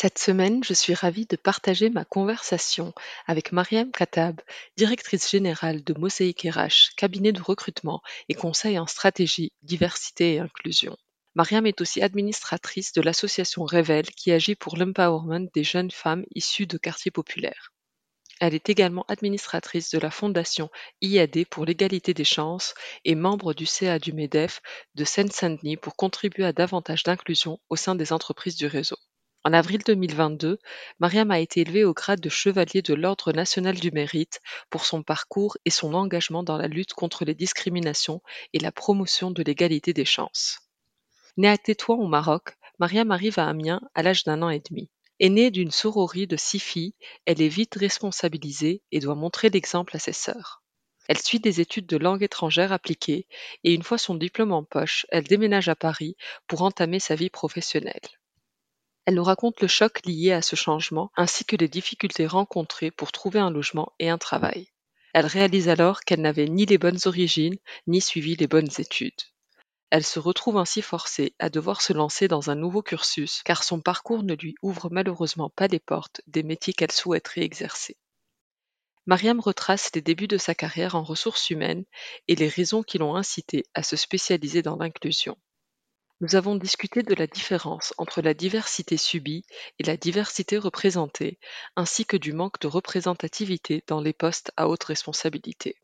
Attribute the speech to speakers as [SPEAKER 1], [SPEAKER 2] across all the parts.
[SPEAKER 1] Cette semaine, je suis ravie de partager ma conversation avec Mariam Katab, directrice générale de Mosaïque RH, cabinet de recrutement et conseil en stratégie, diversité et inclusion. Mariam est aussi administratrice de l'association Révèle qui agit pour l'empowerment des jeunes femmes issues de quartiers populaires. Elle est également administratrice de la fondation IAD pour l'égalité des chances et membre du CA du MEDEF de Seine-Saint-Denis pour contribuer à davantage d'inclusion au sein des entreprises du réseau. En avril 2022, Mariam a été élevée au grade de chevalier de l'Ordre national du mérite pour son parcours et son engagement dans la lutte contre les discriminations et la promotion de l'égalité des chances. Née à Tétouan au Maroc, Mariam arrive à Amiens à l'âge d'un an et demi. Aînée d'une sororie de six filles, elle est vite responsabilisée et doit montrer l'exemple à ses sœurs. Elle suit des études de langue étrangère appliquée et une fois son diplôme en poche, elle déménage à Paris pour entamer sa vie professionnelle. Elle nous raconte le choc lié à ce changement ainsi que les difficultés rencontrées pour trouver un logement et un travail. Elle réalise alors qu'elle n'avait ni les bonnes origines ni suivi les bonnes études. Elle se retrouve ainsi forcée à devoir se lancer dans un nouveau cursus car son parcours ne lui ouvre malheureusement pas les portes des métiers qu'elle souhaiterait exercer. Mariam retrace les débuts de sa carrière en ressources humaines et les raisons qui l'ont incité à se spécialiser dans l'inclusion. Nous avons discuté de la différence entre la diversité subie et la diversité représentée, ainsi que du manque de représentativité dans les postes à haute responsabilité.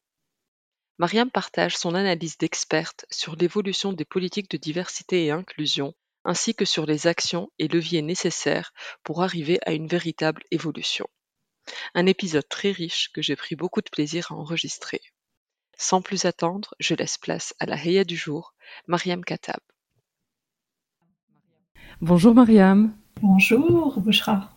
[SPEAKER 1] Mariam partage son analyse d'experte sur l'évolution des politiques de diversité et inclusion, ainsi que sur les actions et leviers nécessaires pour arriver à une véritable évolution. Un épisode très riche que j'ai pris beaucoup de plaisir à enregistrer. Sans plus attendre, je laisse place à la Heya du jour, Mariam Katab. Bonjour Mariam.
[SPEAKER 2] Bonjour Bouchra.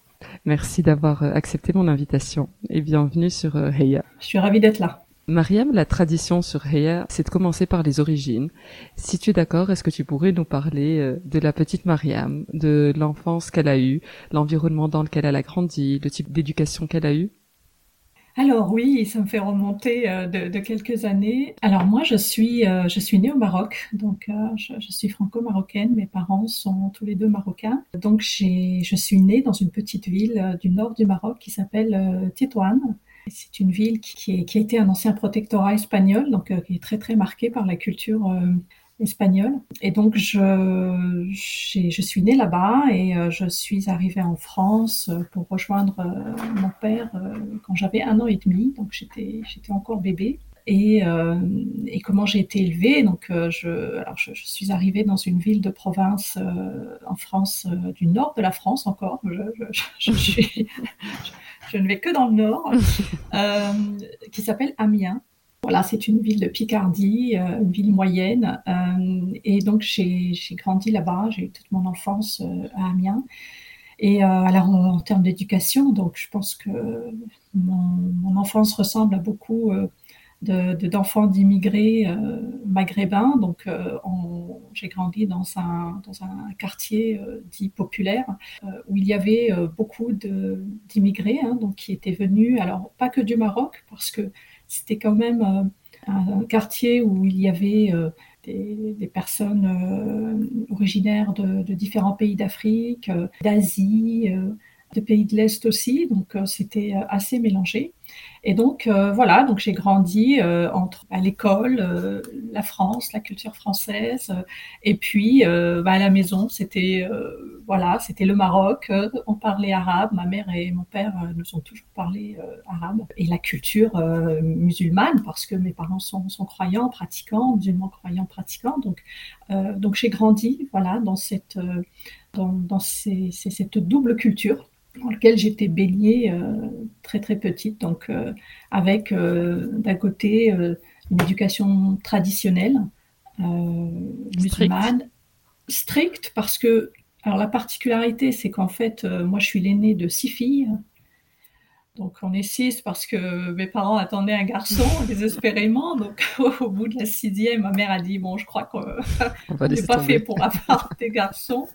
[SPEAKER 1] Merci d'avoir euh, accepté mon invitation et bienvenue sur euh, Heya.
[SPEAKER 2] Je suis ravie d'être là.
[SPEAKER 1] Mariam, la tradition sur Heya, c'est de commencer par les origines. Si tu es d'accord, est-ce que tu pourrais nous parler euh, de la petite Mariam, de l'enfance qu'elle a eue, l'environnement dans lequel elle a grandi, le type d'éducation qu'elle a eu
[SPEAKER 2] alors oui, ça me fait remonter euh, de, quelques années. Alors moi, je suis, euh, je suis née au Maroc, donc euh, je, suis franco-marocaine. Mes parents sont tous les deux marocains. Donc je suis née dans une petite ville du nord du Maroc qui s'appelle Tétouan. C'est une ville qui, qui, a été un ancien protectorat espagnol, donc qui est très très marquée par la culture espagnole. Et donc, je, je suis née là-bas et euh, je suis arrivée en France euh, pour rejoindre euh, mon père quand j'avais un an et demi. Donc, j'étais, encore bébé. Et, et comment j'ai été élevée? Donc, je, alors je, suis arrivée dans une ville de province en France, du nord de la France encore. Je, je, ne vais que dans le nord, qui s'appelle Amiens. Voilà, c'est une ville de Picardie, euh, une ville moyenne. Euh, et donc, j'ai grandi là-bas. J'ai eu toute mon enfance euh, à Amiens. Et alors, en, termes d'éducation, donc je pense que mon, enfance ressemble à beaucoup d'enfants d'immigrés maghrébins. Donc, j'ai grandi dans un, dans un quartier dit populaire où il y avait beaucoup d'immigrés, hein, qui étaient venus, alors pas que du Maroc, parce que c'était quand même euh, un quartier où il y avait euh, des, personnes originaires de, de, différents pays d'Afrique, d'Asie, de pays de l'Est aussi, donc c'était assez mélangé. Et donc euh, voilà, donc j'ai grandi euh, entre à l'école, euh, la France, la culture française, et puis bah, à la maison, c'était voilà, c'était le Maroc. on parlait arabe. Ma mère et mon père nous ont toujours parlé arabe et la culture musulmane parce que mes parents sont, sont croyants, pratiquants, musulmans croyants, pratiquants. Donc donc j'ai grandi voilà dans cette dans, dans cette double culture dans lequel j'étais baignée euh, très très petite, donc euh, avec euh, d'un côté une éducation traditionnelle musulmane, stricte parce que alors la particularité c'est qu'en fait moi je suis l'aînée de six filles. Donc on est six parce que mes parents attendaient un garçon désespérément. Donc au bout de la sixième, ma mère a dit bon, je crois qu'on n'est pas fait pour avoir des garçons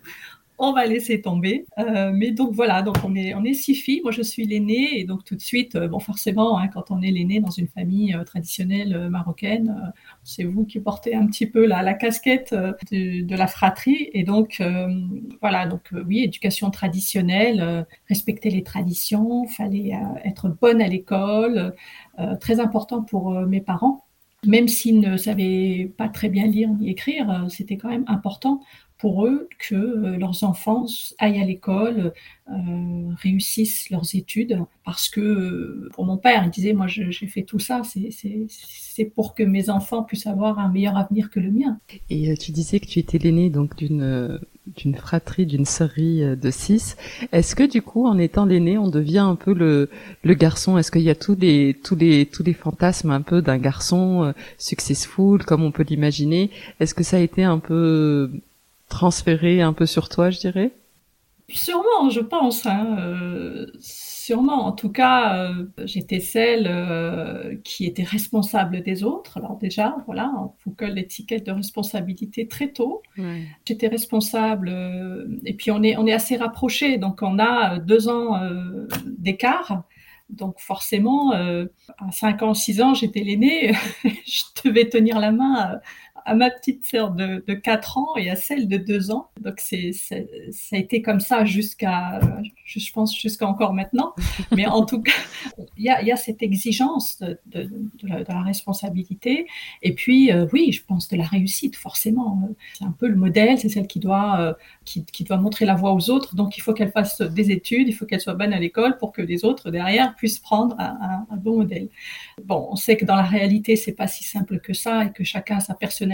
[SPEAKER 2] on va laisser tomber. Euh, mais donc voilà, donc on est, on est six filles. Moi, je suis l'aînée et donc tout de suite, euh, bon, forcément, hein, quand on est l'aînée dans une famille euh, traditionnelle marocaine, c'est vous qui portez un petit peu la, casquette de, la fratrie. Et donc voilà, donc oui, éducation traditionnelle, respecter les traditions, fallait être bonne à l'école, très important pour mes parents même s'ils ne savaient pas très bien lire ni écrire, c'était quand même important pour eux que euh, leurs enfants aillent à l'école, euh, réussissent leurs études, parce que euh, pour mon père, il disait, moi j'ai fait tout ça, c'est pour que mes enfants puissent avoir un meilleur avenir que le mien.
[SPEAKER 1] Et tu disais que tu étais l'aîné donc d'une d'une fratrie, d'une sœurie de six. Est-ce que du coup, en étant l'aîné, on devient un peu le, le garçon? Est-ce qu'il y a tous les tous les tous les fantasmes un peu d'un garçon successful, comme on peut l'imaginer? Est-ce que ça a été un peu transféré un peu sur toi, je dirais
[SPEAKER 2] Sûrement, je pense. Hein, euh, sûrement. En tout cas, euh, j'étais celle euh, qui était responsable des autres. Alors déjà, voilà, on que l'étiquette de responsabilité très tôt. J'étais responsable. et puis on est on est assez rapprochés, donc on a deux ans d'écart. Donc forcément, à 5 ans, 6 ans, j'étais l'aînée, je devais tenir la main à ma petite sœur de, de 4 ans et à celle de 2 ans. Donc c'est, ça a été comme ça jusqu'à, je pense jusqu'à encore maintenant. Mais en tout cas, il y a, y a, cette exigence de, de, de, la, responsabilité. Et puis euh, oui, je pense de la réussite forcément. C'est un peu le modèle, c'est celle qui doit, euh, qui, qui, doit montrer la voie aux autres. Donc il faut qu'elle fasse des études, il faut qu'elle soit bonne à l'école pour que les autres derrière puissent prendre un, un, un bon modèle. Bon, on sait que dans la réalité, c'est pas si simple que ça et que chacun a sa personnalité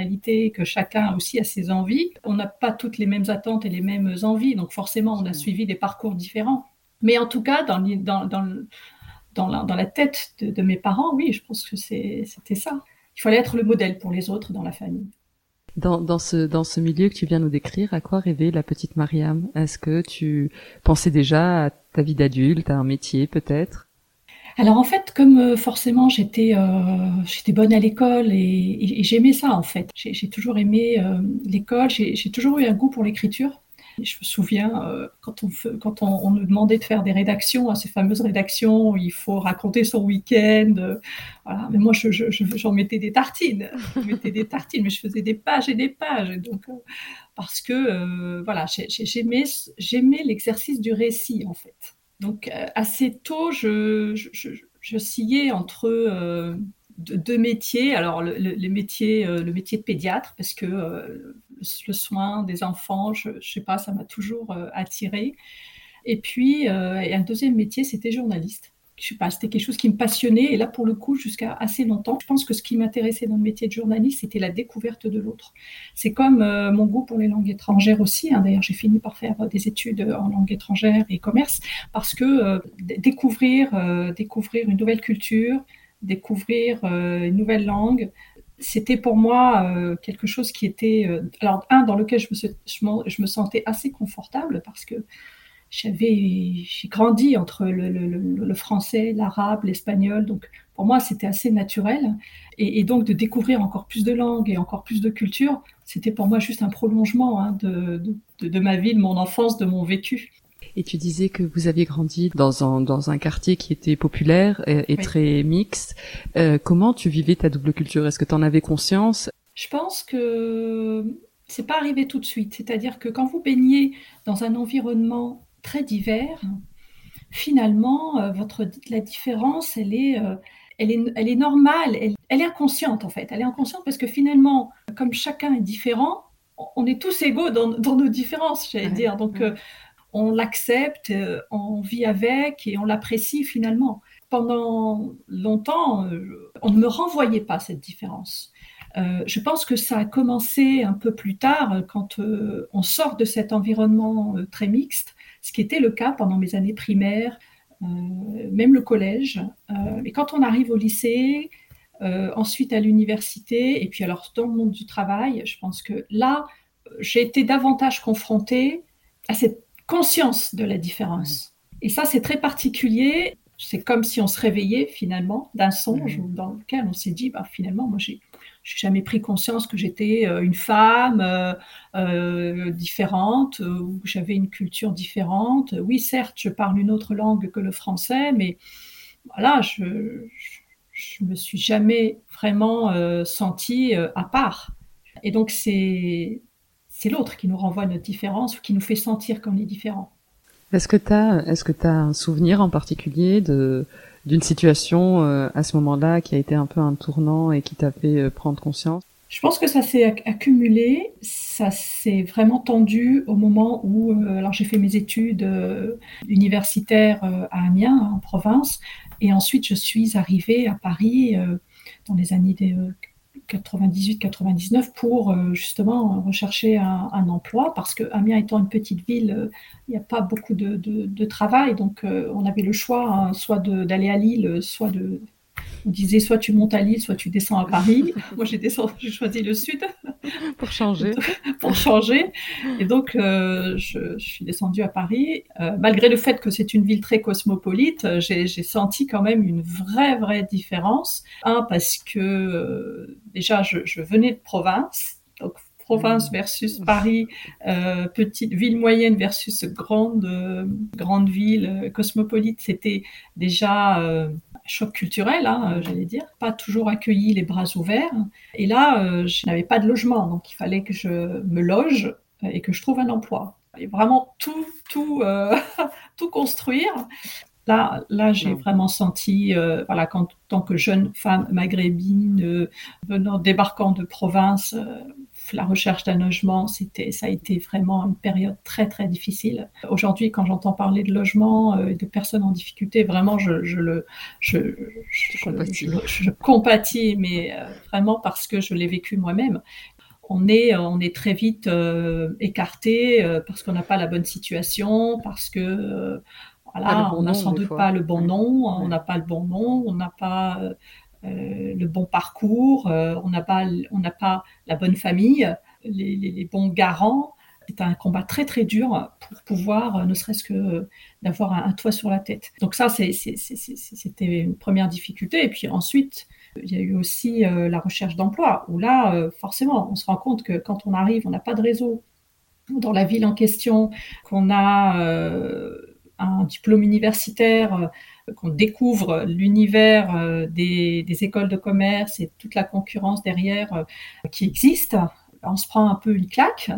[SPEAKER 2] que chacun aussi a ses envies. On n'a pas toutes les mêmes attentes et les mêmes envies, donc forcément on a suivi des parcours différents. Mais en tout cas, dans, dans, dans, dans, la, tête de, mes parents, oui, je pense que c'était ça. Il fallait être le modèle pour les autres dans la famille.
[SPEAKER 1] Dans, dans, ce, dans ce milieu que tu viens nous décrire, à quoi rêvait la petite Mariam? Est-ce que tu pensais déjà à ta vie d'adulte, à un métier peut-être?
[SPEAKER 2] Alors en fait, comme euh, forcément j'étais euh, j'étais bonne à l'école et, j'aimais ça en fait. J'ai toujours aimé euh, l'école, j'ai toujours eu un goût pour l'écriture. Je me souviens quand, on, quand on, nous demandait de faire des rédactions, hein, ces fameuses rédactions, où il faut raconter son week-end. voilà. Mais moi, j'en je, mettais des tartines. Je mettais des tartines, mais je faisais des pages et des pages. Donc, parce que voilà, j'aimais l'exercice du récit en fait. Donc euh, assez tôt, je, je, sciais entre euh, deux métiers. Alors le, le, métier, euh, le métier de pédiatre, parce que le soin des enfants, je, ne sais pas, ça m'a toujours attiré. Et puis un deuxième métier, c'était journaliste je sais pas, c'était quelque chose qui me passionnait. Et là, pour le coup, jusqu'à assez longtemps, je pense que ce qui m'intéressait dans le métier de journaliste, c'était la découverte de l'autre. C'est comme euh, mon goût pour les langues étrangères aussi. Hein. D'ailleurs, j'ai fini par faire des études en langue étrangère et commerce parce que euh, découvrir, euh, découvrir une nouvelle culture, découvrir une nouvelle langue, c'était pour moi quelque chose qui était, alors un dans lequel je me sentais assez confortable parce que j'avais, j'ai grandi entre le, le, le français, l'arabe, l'espagnol, donc pour moi c'était assez naturel. Et, et, donc de découvrir encore plus de langues et encore plus de cultures, c'était pour moi juste un prolongement hein, de, de, de, ma vie, de mon enfance, de mon vécu.
[SPEAKER 1] Et tu disais que vous aviez grandi dans un, dans un quartier qui était populaire et, et très mixte. Euh, comment tu vivais ta double culture? Est-ce que tu en avais conscience?
[SPEAKER 2] Je pense que c'est pas arrivé tout de suite. C'est-à-dire que quand vous baignez dans un environnement très divers, finalement, euh, votre, la différence, elle est, euh, elle est, elle est normale, elle, elle, est inconsciente en fait. Elle est inconsciente parce que finalement, comme chacun est différent, on est tous égaux dans, dans nos différences, j'allais dire. Donc, euh, on l'accepte, on vit avec et on l'apprécie finalement. Pendant longtemps, on ne me renvoyait pas cette différence. Euh, je pense que ça a commencé un peu plus tard, quand euh, on sort de cet environnement euh, très mixte, ce qui était le cas pendant mes années primaires, même le collège. mais quand on arrive au lycée, ensuite à l'université, et puis alors dans le monde du travail, je pense que là, j'ai été davantage confrontée à cette conscience de la différence. Et ça, c'est très particulier. C'est comme si on se réveillait finalement d'un songe dans lequel on s'est dit, bah, finalement, moi j'ai j'ai jamais pris conscience que j'étais euh, une femme euh, euh, différente ou que j'avais une culture différente. Oui, certes, je parle une autre langue que le français, mais voilà, je, je, me suis jamais vraiment sentie à part. Et donc c'est l'autre qui nous renvoie notre différence ou qui nous fait sentir qu'on est différent.
[SPEAKER 1] Est-ce que tu as, est-ce que as un souvenir en particulier de, d'une situation euh, à ce moment-là qui a été un peu un tournant et qui t'a fait euh, prendre conscience?
[SPEAKER 2] Je pense que ça s'est accumulé, ça s'est vraiment tendu au moment où, euh, alors j'ai fait mes études universitaires à Amiens, en province, et ensuite je suis arrivée à Paris dans les années 98-99 pour euh, justement rechercher un, emploi parce que Amiens étant une petite ville, euh, il n'y a pas beaucoup de, travail, donc euh, on avait le choix hein, soit d'aller à Lille, soit de, on disait soit tu montes à Lille, soit tu descends à Paris. Moi, j'ai j'ai choisi le sud.
[SPEAKER 1] Pour changer.
[SPEAKER 2] pour changer. Et donc, euh, je, suis descendue à Paris. Euh, malgré le fait que c'est une ville très cosmopolite, j'ai senti quand même une vraie, vraie différence. Un, parce que euh, déjà, je, je venais de province. Donc, province mmh. versus Paris, euh, petite ville moyenne versus grande grande ville cosmopolite, c'était déjà choc culturel, hein, euh, j'allais dire, pas toujours accueilli les bras ouverts. Et là, euh, je n'avais pas de logement, donc il fallait que je me loge et que je trouve un emploi. Et vraiment tout, tout, euh, tout construire. Là, là j'ai vraiment senti, voilà, quand, en tant que jeune femme maghrébine, venant, débarquant de province, la recherche d'un logement, c'était, ça a été vraiment une période très très difficile. Aujourd'hui, quand j'entends parler de logement, euh, de personnes en difficulté, vraiment, je, le, je, je, compatis. mais euh, vraiment parce que je l'ai vécu moi-même. On est, on est très vite euh, écarté parce qu'on n'a pas la bonne situation, parce que voilà, on n'a sans doute pas le bon nom, on n'a pas le bon nom, on n'a pas euh, le bon parcours, euh, on n'a pas, pas la bonne famille, les, bons garants. C'est un combat très très dur pour pouvoir, euh, ne serait-ce que d'avoir un, toit sur la tête. Donc ça, c'était une première difficulté. Et puis ensuite, il y a eu aussi la recherche d'emploi, où là, forcément, on se rend compte que quand on arrive, on n'a pas de réseau dans la ville en question, qu'on a un diplôme universitaire, qu'on découvre l'univers euh, des, écoles de commerce et toute la concurrence derrière euh, qui existe, on se prend un peu une claque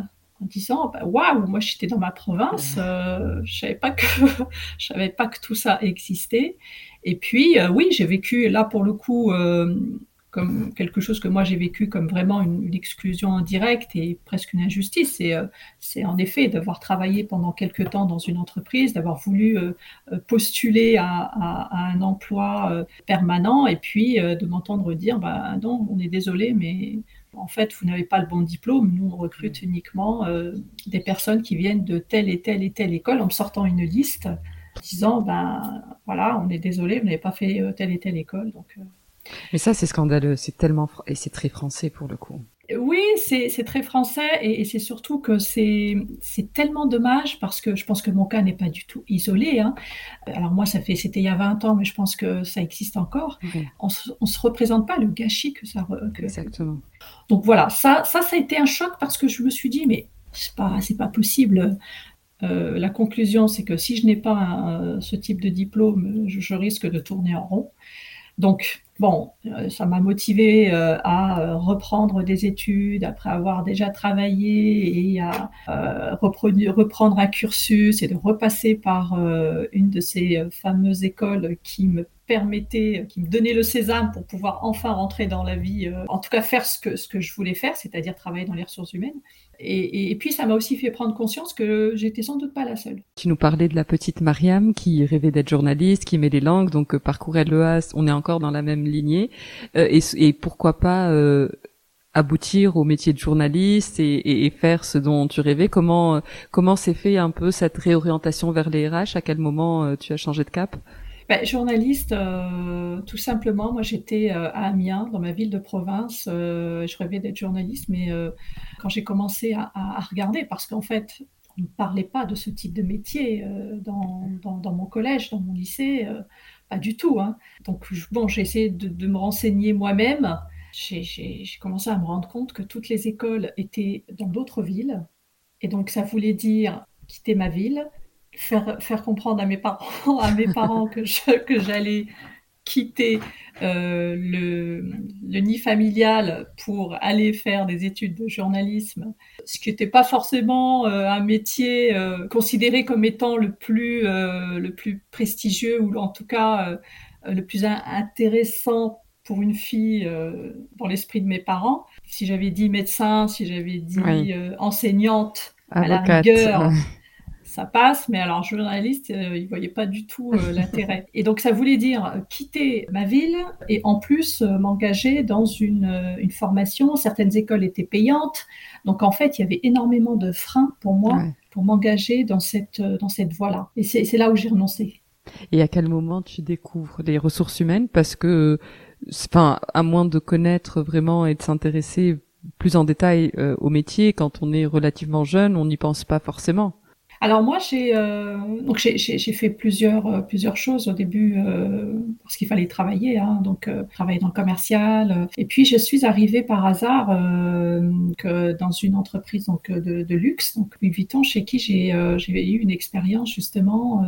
[SPEAKER 2] en disant bah, waouh moi j'étais dans ma province euh, je savais pas que je savais pas que tout ça existait. Et puis oui j'ai vécu là pour le coup comme quelque chose que moi j'ai vécu comme vraiment une, exclusion indirecte et presque une injustice. C'est, euh, c'est en effet d'avoir travaillé pendant quelque temps dans une entreprise, d'avoir voulu euh, euh, postuler à, à, un emploi permanent et puis de m'entendre dire bah non, on est désolé, mais en fait vous n'avez pas le bon diplôme. Nous on recrute uniquement des personnes qui viennent de telle et telle et telle école en me sortant une liste disant ben voilà on est désolé vous n'avez pas fait telle et telle école donc
[SPEAKER 1] mais ça, c'est scandaleux. C'est tellement et c'est très français pour le coup.
[SPEAKER 2] Oui, c'est très français et, c'est surtout que c'est tellement dommage parce que je pense que mon cas n'est pas du tout isolé. Hein. Alors moi, ça fait c'était il y a 20 ans, mais je pense que ça existe encore. On, ne se représente pas le gâchis que ça.
[SPEAKER 1] Exactement.
[SPEAKER 2] Donc voilà, ça, ça, ça a été un choc parce que je me suis dit, mais c'est pas, pas possible. Euh, la conclusion, c'est que si je n'ai pas ce type de diplôme, je, risque de tourner en rond. Donc, bon, ça m'a motivé à reprendre des études après avoir déjà travaillé et à reprendre un cursus et de repasser par une de ces fameuses écoles qui me permettait, qui me donnait le sésame pour pouvoir enfin rentrer dans la vie, en tout cas faire ce que, je voulais faire, c'est-à-dire travailler dans les ressources humaines. Et, puis, ça m'a aussi fait prendre conscience que j'étais sans doute pas la seule.
[SPEAKER 1] Tu nous parlais de la petite Mariam qui rêvait d'être journaliste, qui aimait les langues, donc euh, parcourir l'EAS, on est encore dans la même lignée. Euh, et, pourquoi pas euh, aboutir au métier de journaliste et, et, faire ce dont tu rêvais? Comment comment s'est fait un peu cette réorientation vers les RH À quel moment tu as changé de cap?
[SPEAKER 2] Ben, journaliste, euh, tout simplement. Moi, j'étais euh, à Amiens, dans ma ville de province. Euh, je rêvais d'être journaliste, mais quand j'ai commencé à, regarder, parce qu'en fait, on ne parlait pas de ce type de métier dans, mon collège, dans mon lycée, pas du tout. Hein. Donc, bon, j'ai essayé de, me renseigner moi-même. J'ai commencé à me rendre compte que toutes les écoles étaient dans d'autres villes. Et donc, ça voulait dire quitter ma ville, faire, faire comprendre à mes parents, à mes parents que, que j'allais quitter euh, le, le, nid familial pour aller faire des études de journalisme, ce qui n'était pas forcément euh, un métier euh, considéré comme étant le plus, le plus prestigieux ou en tout cas le plus intéressant pour une fille dans l'esprit de mes parents. Si j'avais dit médecin, si j'avais dit enseignante, à la rigueur, ça passe, mais alors journaliste, euh, il voyait pas du tout euh, l'intérêt. Et donc ça voulait dire quitter ma ville et en plus euh, m'engager dans une, une, formation. Certaines écoles étaient payantes, donc en fait il y avait énormément de freins pour moi pour m'engager dans cette dans cette voie-là. Et c'est là où j'ai renoncé.
[SPEAKER 1] Et à quel moment tu découvres les ressources humaines? Parce que, enfin, à moins de connaître vraiment et de s'intéresser plus en détail au métier, quand on est relativement jeune, on n'y pense pas forcément.
[SPEAKER 2] Alors moi, j'ai euh, donc j'ai fait plusieurs euh, plusieurs choses au début euh, parce qu'il fallait travailler, hein, donc travailler dans le commercial. et puis je suis arrivée par hasard que dans une entreprise donc de, de luxe, donc Louis Vuitton, chez qui j'ai eu une expérience justement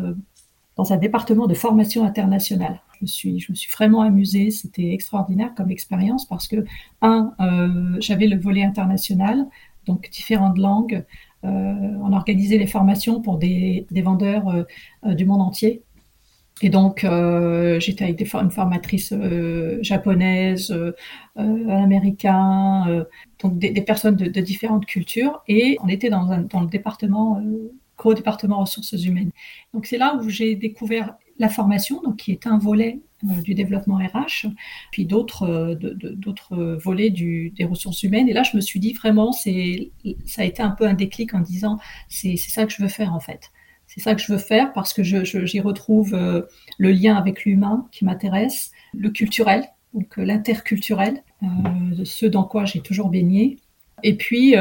[SPEAKER 2] dans un département de formation internationale. Je me suis, je me suis vraiment amusée. C'était extraordinaire comme expérience parce que, un, j'avais le volet international, donc différentes langues, euh, on organisait les formations pour des, vendeurs euh, euh, du monde entier. Et donc, j'étais avec des, une formatrice japonaise, américain, donc des, personnes de, différentes cultures. Et on était dans, le département, gros département ressources humaines. Donc, c'est là où j'ai découvert la formation, donc qui est un volet euh, du développement RH, puis d'autres euh, d'autres volets des ressources humaines. Et là, je me suis dit vraiment, ça a été un peu un déclic en disant c'est ça que je veux faire en fait. C'est ça que je veux faire parce que j'y je, retrouve euh, le lien avec l'humain qui m'intéresse, le culturel, donc l'interculturel, ce dans quoi j'ai toujours baigné. Et puis,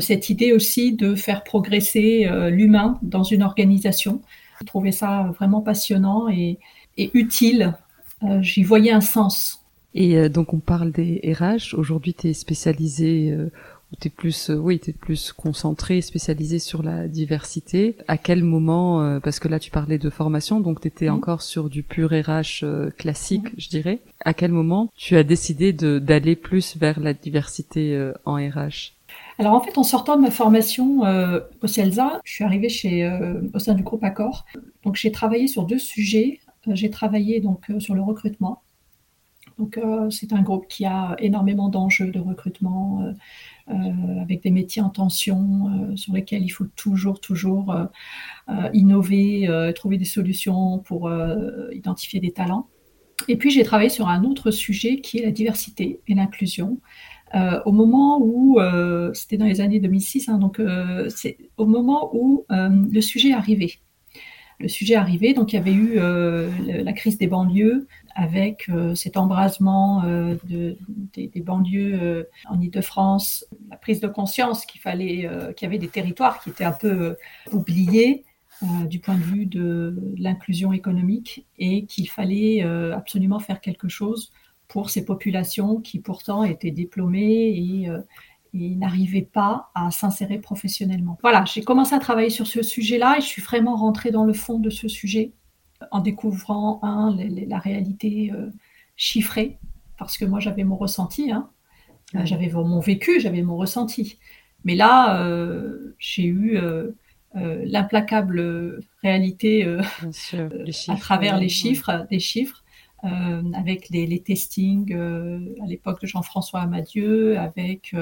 [SPEAKER 2] cette idée aussi de faire progresser l'humain dans une organisation. Je trouvais ça vraiment passionnant et, et utile. Euh, j'y voyais un sens.
[SPEAKER 1] Et euh, donc on parle des RH. Aujourd'hui, tu es spécialisé euh, tu es plus oui, tu plus concentré, spécialisé sur la diversité. À quel moment parce que là tu parlais de formation donc tu étais mhm. encore sur du pur RH classique, mhm. je dirais. À quel moment tu as décidé d'aller plus vers la diversité en RH
[SPEAKER 2] alors en fait, en sortant de ma formation au CELSA, je suis arrivée chez, au sein du groupe Accor. Donc j'ai travaillé sur deux sujets. Euh, j'ai travaillé donc euh, sur le recrutement. Donc euh, c'est un groupe qui a énormément d'enjeux de recrutement avec des métiers en tension sur lesquels il faut toujours toujours innover, trouver des solutions pour identifier des talents. Et puis j'ai travaillé sur un autre sujet qui est la diversité et l'inclusion. au moment où, c'était dans les années 2006, hein, donc c'est au moment où le sujet est arrivé le sujet arrivait. Donc il y avait eu euh, la crise des banlieues avec euh, cet embrasement euh, des, banlieues en Ile-de-France, la prise de conscience qu'il fallait, qu'il y avait des territoires qui étaient un peu oubliés du point de vue de l'inclusion économique et qu'il fallait absolument faire quelque chose pour ces populations qui pourtant étaient diplômées et et n'arrivait pas à s'insérer professionnellement. Voilà, j'ai commencé à travailler sur ce sujet-là et je suis vraiment rentrée dans le fond de ce sujet en découvrant un, la réalité euh, chiffré, parce que moi j'avais mon ressenti, hein. j'avais mon vécu, j'avais mon ressenti. Mais là, euh, j'ai eu euh, euh, l'implacable réalité à travers les chiffres, des chiffres. Avec les, testings à l'époque de Jean-François Amadieu, avec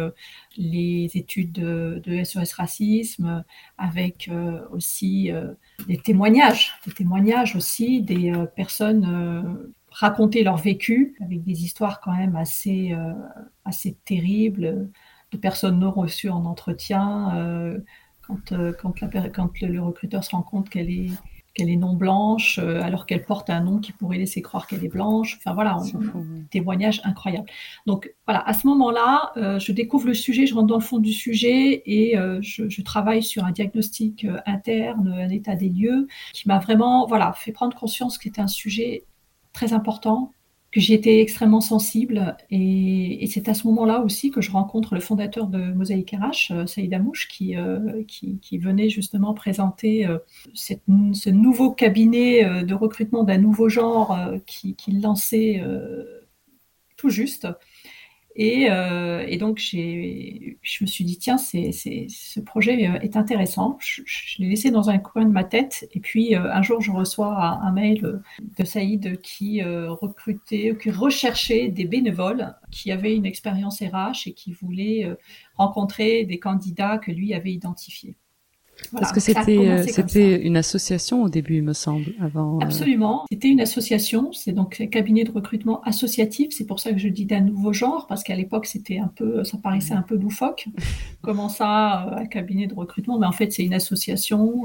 [SPEAKER 2] les études de, SOS Racisme, avec aussi des témoignages, des témoignages aussi des personnes raconter leur vécu avec des histoires quand même assez, assez terribles de personnes non reçues en entretien, euh, quand, euh, quand le, recruteur se rend compte qu'elle est, qu'elle est non blanche, euh, alors qu'elle porte un nom qui pourrait laisser croire qu'elle est blanche. Enfin voilà, un témoignage incroyable. Donc voilà, à ce moment-là, je découvre le sujet, je rentre dans le fond du sujet et je, je, travaille sur un diagnostic interne, un état des lieux, qui m'a vraiment voilà fait prendre conscience que c'était un sujet très important j'y étais extrêmement sensible. Et, c'est à ce moment-là aussi que je rencontre le fondateur de Mosaïque RH, euh, Saïd Amouche, qui, euh, qui, venait justement présenter euh, ce nouveau cabinet de recrutement d'un nouveau genre qui, qui lançait tout juste. Euh, et, donc, je me suis dit, tiens, ce projet euh, est intéressant. Je, l'ai laissé dans un coin de ma tête. Et puis, euh, un jour, je reçois un, mail de Saïd qui recrutait, qui recherchait des bénévoles qui avaient une expérience RH et qui voulaient rencontrer des candidats que lui avait identifiés.
[SPEAKER 1] Parce que c'était euh, c'était une association au début, il me semble, avant.
[SPEAKER 2] Euh, Absolument, c'était une association. C'est donc un cabinet de recrutement associatif. C'est pour ça que je dis d'un nouveau genre, parce qu'à l'époque c'était un peu, ça paraissait un peu loufoque. Comment ça, euh, un cabinet de recrutement? Mais en fait, c'est une association.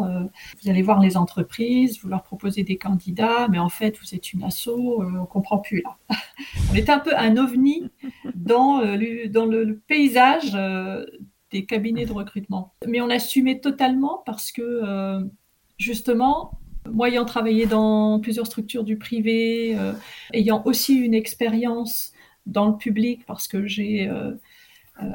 [SPEAKER 2] Vous allez voir les entreprises, vous leur proposez des candidats, mais en fait, vous êtes une asso. On comprend plus là. on était un peu un ovni dans le, dans le paysage des cabinets de recrutement. Mais on assumait totalement parce que, euh, justement, moi ayant travaillé dans plusieurs structures du privé, euh, ayant aussi une expérience dans le public, parce que j'ai, euh,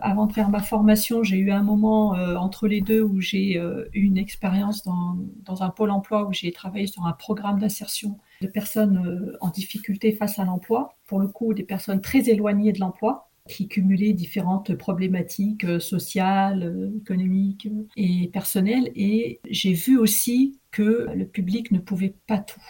[SPEAKER 2] avant de faire ma formation, j'ai eu un moment entre les deux où j'ai eu une expérience dans, dans, un pôle emploi où j'ai travaillé sur un programme d'insertion de personnes en difficulté face à l'emploi, pour le coup des personnes très éloignées de l'emploi qui cumulait différentes problématiques euh, sociales, euh, économiques euh, et personnelles. Et j'ai vu aussi que le public ne pouvait pas tout,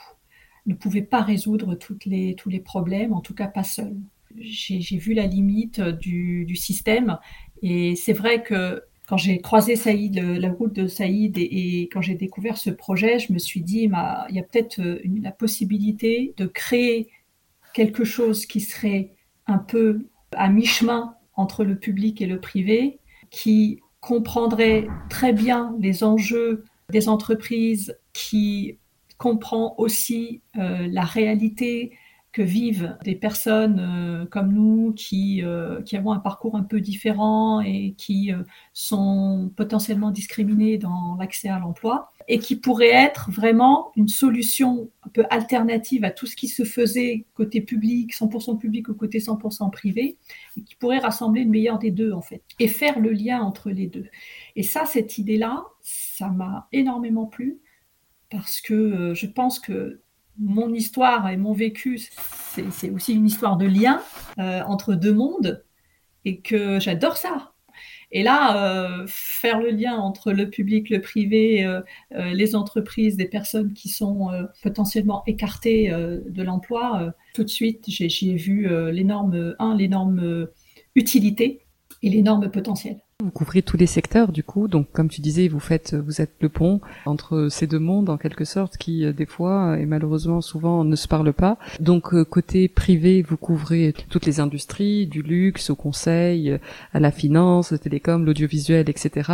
[SPEAKER 2] ne pouvait pas résoudre toutes les, tous les problèmes, en tout cas pas seul. J'ai vu la limite du, du système et c'est vrai que quand j'ai croisé Saïd, la route de Saïd et, et quand j'ai découvert ce projet, je me suis dit, il y a peut-être la possibilité de créer quelque chose qui serait un peu à mi-chemin entre le public et le privé, qui comprendrait très bien les enjeux des entreprises, qui comprend aussi euh, la réalité vivent des personnes euh, comme nous qui, euh, qui avons un parcours un peu différent et qui euh, sont potentiellement discriminés dans l'accès à l'emploi et qui pourrait être vraiment une solution un peu alternative à tout ce qui se faisait côté public, 100% public ou côté 100% privé, et qui pourrait rassembler le meilleur des deux en fait et faire le lien entre les deux. Et ça, cette idée-là, ça m'a énormément plu parce que je pense que mon histoire et mon vécu, c'est aussi une histoire de lien euh, entre deux mondes et que j'adore ça. Et là, euh, faire le lien entre le public, le privé, euh, les entreprises, des personnes qui sont potentiellement écartées de l'emploi, tout de suite, j'ai vu l'énorme, utilité et l'énorme potentiel.
[SPEAKER 1] Vous couvrez tous les secteurs du coup, donc comme tu disais, vous faites, vous êtes le pont entre ces deux mondes en quelque sorte qui euh, des fois et malheureusement souvent ne se parlent pas. Donc euh, côté privé, vous couvrez toutes les industries, du luxe au conseil, euh, à la finance, le télécom, l'audiovisuel, etc.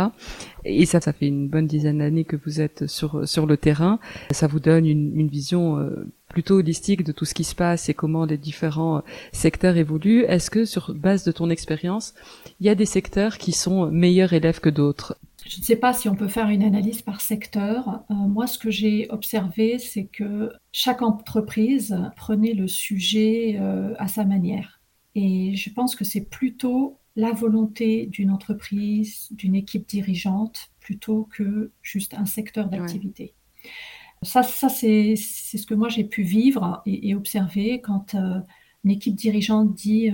[SPEAKER 1] Et ça, ça fait une bonne dizaine d'années que vous êtes sur sur le terrain. Ça vous donne une, une vision plutôt holistique de tout ce qui se passe et comment les différents euh, secteurs évoluent. Est-ce que sur base de ton expérience, il y a des secteurs qui sont meilleurs élèves que d'autres?
[SPEAKER 2] Je ne sais pas si on peut faire une analyse par secteur. Euh, moi, ce que j'ai observé, c'est que chaque entreprise prenait le sujet euh, à sa manière. Et je pense que c'est plutôt la volonté d'une entreprise, d'une équipe dirigeante, plutôt que juste un secteur d'activité. Ça, ça c'est ce que moi j'ai pu vivre et, observer quand euh, une équipe dirigeante dit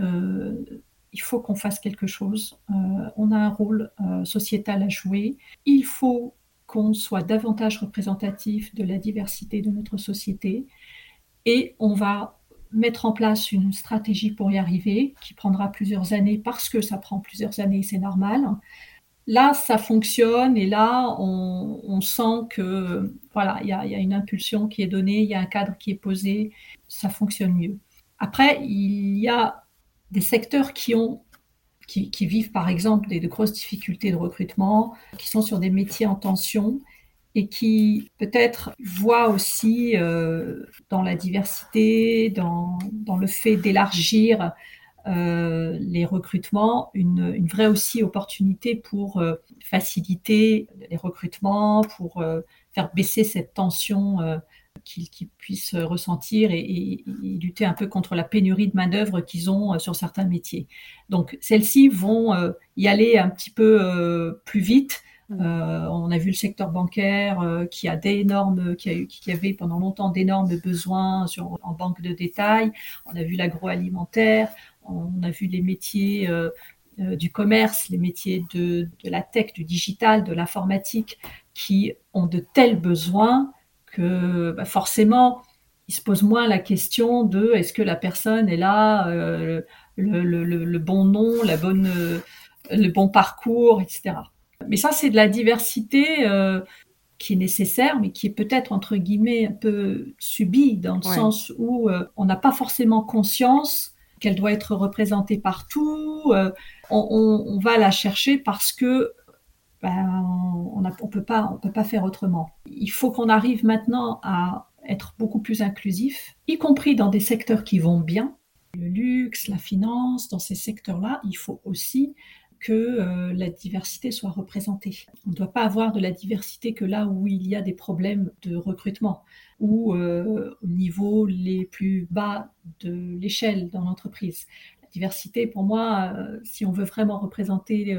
[SPEAKER 2] il faut qu'on fasse quelque chose, on a un rôle sociétal à jouer, il faut qu'on soit davantage représentatif de la diversité de notre société et on va mettre en place une stratégie pour y arriver qui prendra plusieurs années parce que ça prend plusieurs années, c'est normal. Là, ça fonctionne et là, on, sent que voilà, il y, a, une impulsion qui est donnée, il y a un cadre qui est posé, ça fonctionne mieux. Après, il y a des secteurs qui ont qui, vivent par exemple des, de grosses difficultés de recrutement, qui sont sur des métiers en tension et qui peut-être voient aussi euh, dans la diversité, dans, dans le fait d'élargir euh, les recrutements, une, une, vraie aussi opportunité pour euh, faciliter les recrutements, pour euh, faire baisser cette tension qu'ils puissent ressentir et, et, lutter un peu contre la pénurie de main-d'œuvre qu'ils ont sur certains métiers. Donc, celles-ci vont y aller un petit peu plus vite. Mmh. on a vu le secteur bancaire qui a d'énormes, qui, a qui avait pendant longtemps d'énormes besoins sur, en banque de détail. On a vu l'agroalimentaire. On a vu les métiers du commerce, les métiers de, de, la tech, du digital, de l'informatique, qui ont de tels besoins que bah, forcément, il se pose moins la question de est-ce que la personne est là, euh, le, le, le, bon nom, la bonne, euh, le bon parcours, etc. Mais ça, c'est de la diversité euh, qui est nécessaire, mais qui est peut-être entre guillemets un peu subie dans le sens où euh, on n'a pas forcément conscience qu'elle doit être représentée partout. Euh, on, va la chercher parce que ben, on ne on peut pas faire autrement. Il faut qu'on arrive maintenant à être beaucoup plus inclusif, y compris dans des secteurs qui vont bien, le luxe, la finance, dans ces secteurs-là, il faut aussi que euh, la diversité soit représentée. On ne doit pas avoir de la diversité que là où il y a des problèmes de recrutement ou euh, au niveau les plus bas de l'échelle dans l'entreprise. La diversité, pour moi, euh, si on veut vraiment représenter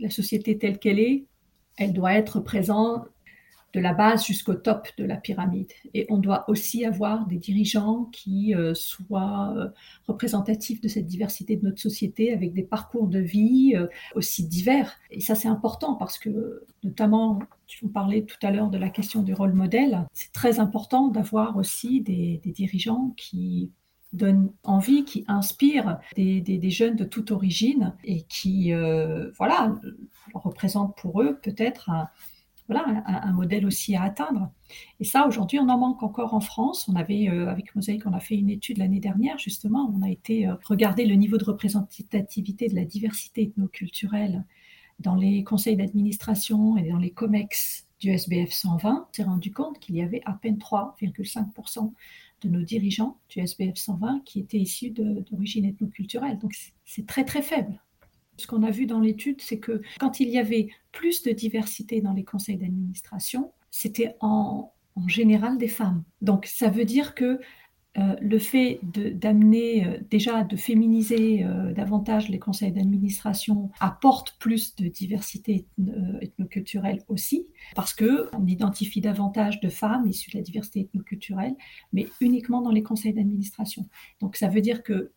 [SPEAKER 2] la société telle qu'elle est, elle doit être présente de la base jusqu'au top de la pyramide. Et on doit aussi avoir des dirigeants qui euh, soient euh, représentatifs de cette diversité de notre société avec des parcours de vie euh, aussi divers. Et ça, c'est important parce que, notamment, tu parlais tout à l'heure de la question du rôle modèle. C'est très important d'avoir aussi des, dirigeants qui donne envie, qui inspire des, jeunes de toute origine et qui, voilà, représente pour eux peut-être un, voilà, un, modèle aussi à atteindre. Et ça, aujourd'hui, on en manque encore en France. On avait, euh, avec Mosaïque, on a fait une étude l'année dernière, justement, on a été euh, regarder le niveau de représentativité de la diversité ethnoculturelle dans les conseils d'administration et dans les COMEX du SBF 120. On s'est rendu compte qu'il y avait à peine 3,5% de nos dirigeants du SBF 120 qui étaient issus d'origine ethnoculturelle. Donc c'est très très faible. Ce qu'on a vu dans l'étude, c'est que quand il y avait plus de diversité dans les conseils d'administration, c'était en, général des femmes. Donc ça veut dire que euh, le fait d'amener, euh, déjà de féminiser euh, davantage les conseils d'administration apporte plus de diversité ethnoculturelle aussi, parce que on identifie davantage de femmes issues de la diversité ethnoculturelle, mais uniquement dans les conseils d'administration. Donc ça veut dire que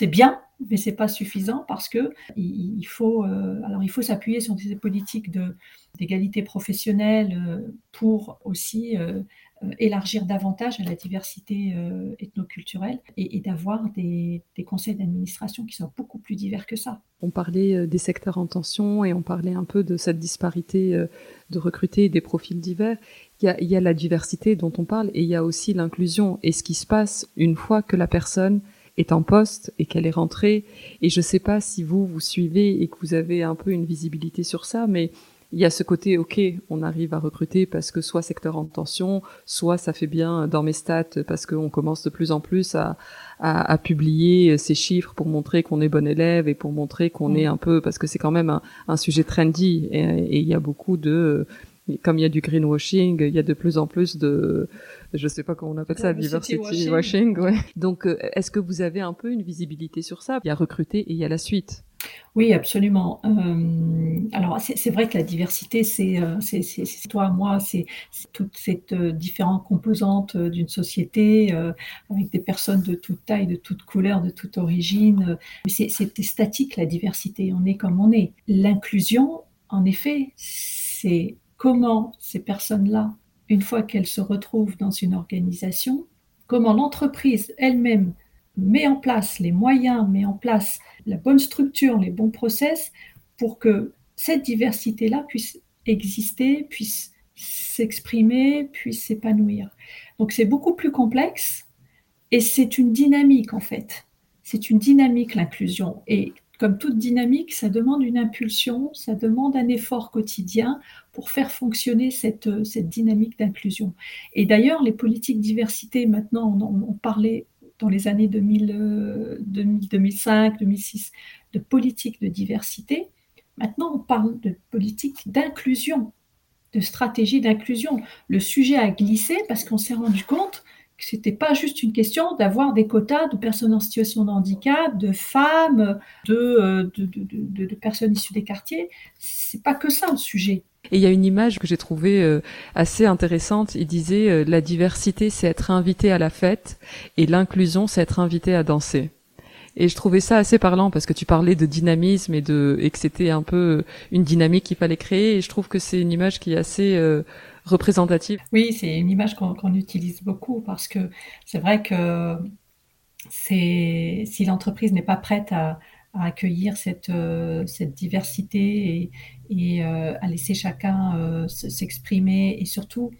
[SPEAKER 2] c'est bien, mais c'est pas suffisant parce que il, faut, alors il faut s'appuyer sur des politiques d'égalité professionnelle pour aussi euh, élargir davantage la diversité euh, ethnoculturelle et, d'avoir des, des, conseils d'administration qui soient beaucoup plus divers que ça.
[SPEAKER 1] On parlait euh, des secteurs en tension et on parlait un peu de cette disparité de recruter des profils divers. Il y a la diversité dont on parle et il y a aussi l'inclusion et ce qui se passe une fois que la personne est en poste et qu'elle est rentrée. Et je ne sais pas si vous, vous suivez et que vous avez un peu une visibilité sur ça, mais il y a ce côté, ok, on arrive à recruter parce que soit secteur en tension, soit ça fait bien dans mes stats parce qu'on commence de plus en plus à, à, à, publier ces chiffres pour montrer qu'on est bon élève et pour montrer qu'on est mm. un peu, parce que c'est quand même un, un sujet trendy et, et, il y a beaucoup de, comme il y a du greenwashing, il y a de plus en plus de, je sais pas comment on appelle ça, diversity washing. washing ouais. Donc, euh, est-ce que vous avez un peu une visibilité sur ça? Il y a recruter et il y a la suite.
[SPEAKER 2] Oui, absolument. Euh, alors, c'est vrai que la diversité, c'est euh, toi, moi, c'est toutes ces euh, différentes composantes d'une société avec des personnes de toute taille, de toute couleur, de toute origine. C'est statique, la diversité. On est comme on est. L'inclusion, en effet, c'est comment ces personnes-là, une fois qu'elles se retrouvent dans une organisation, comment l'entreprise elle-même met en place les moyens, met en place la bonne structure, les bons process pour que cette diversité-là puisse exister, puisse s'exprimer, puisse s'épanouir. Donc c'est beaucoup plus complexe et c'est une dynamique en fait. C'est une dynamique l'inclusion. Et comme toute dynamique, ça demande une impulsion, ça demande un effort quotidien pour faire fonctionner cette, cette dynamique d'inclusion. Et d'ailleurs, les politiques diversité, maintenant, on, on parlait dans les années 2000, 2005, 2006 de politique de diversité. Maintenant, on parle de politique d'inclusion, de stratégie d'inclusion. Le sujet a glissé parce qu'on s'est rendu compte que ce n'était pas juste une question d'avoir des quotas de personnes en situation de handicap, de femmes, de, euh, de, de, de personnes issues des quartiers. C'est pas que ça le sujet.
[SPEAKER 1] Et il y a une image que j'ai trouvée euh, assez intéressante. Il disait euh, la diversité, c'est être invité à la fête, et l'inclusion, c'est être invité à danser. Et je trouvais ça assez parlant parce que tu parlais de dynamisme et que c'était un peu une dynamique qu'il fallait créer. Et je trouve que c'est une image qui est assez euh, représentative.
[SPEAKER 2] Oui, c'est une image qu'on utilise beaucoup parce que c'est vrai que si l'entreprise n'est pas prête à, accueillir cette, euh, cette diversité et, euh, à laisser chacun s'exprimer et surtout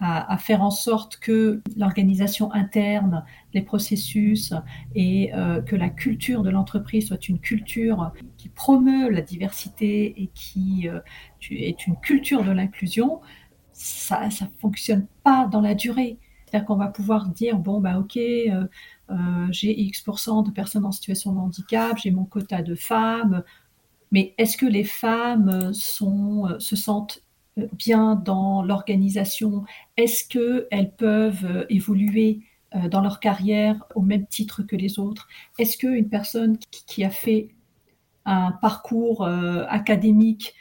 [SPEAKER 2] à, faire en sorte que l'organisation interne, les processus et que la culture de l'entreprise soit une culture qui promeut la diversité et qui est une culture de l'inclusion, ça ne fonctionne pas dans la durée. C'est-à-dire qu'on va pouvoir dire, bon, bah ok, euh, j'ai X% de personnes en situation de handicap, j'ai mon quota de femmes, mais est-ce que les femmes euh, se sentent euh, bien dans l'organisation Est-ce qu'elles peuvent évoluer dans leur carrière au même titre que les autres? Est-ce qu'une personne qui, a fait un parcours académique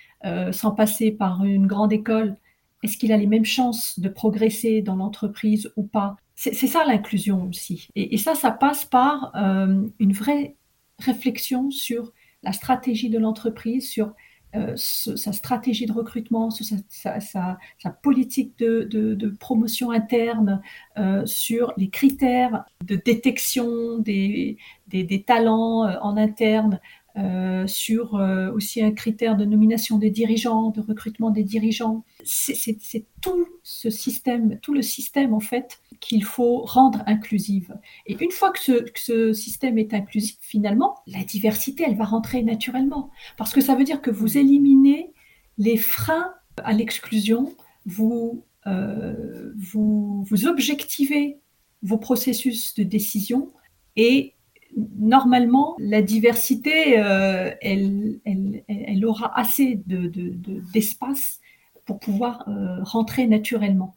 [SPEAKER 2] sans passer par une grande école, est-ce qu'il a les mêmes chances de progresser dans l'entreprise ou pas? C'est ça l'inclusion aussi. Et, ça, ça passe par euh, une vraie réflexion sur la stratégie de l'entreprise, sur euh, sa stratégie de recrutement, sa, politique de, promotion interne, euh, sur les critères de détection des, des talents en interne, euh, sur euh, aussi un critère de nomination des dirigeants, de recrutement des dirigeants. C'est tout ce système, tout le système en fait qu'il faut rendre inclusive. Et une fois que ce, que ce, système est inclusif, finalement, la diversité, elle va rentrer naturellement. Parce que ça veut dire que vous éliminez les freins à l'exclusion, vous, euh, vous, vous objectivez vos processus de décision et normalement, la diversité, euh, elle, aura assez d'espace de, pour pouvoir euh, rentrer naturellement.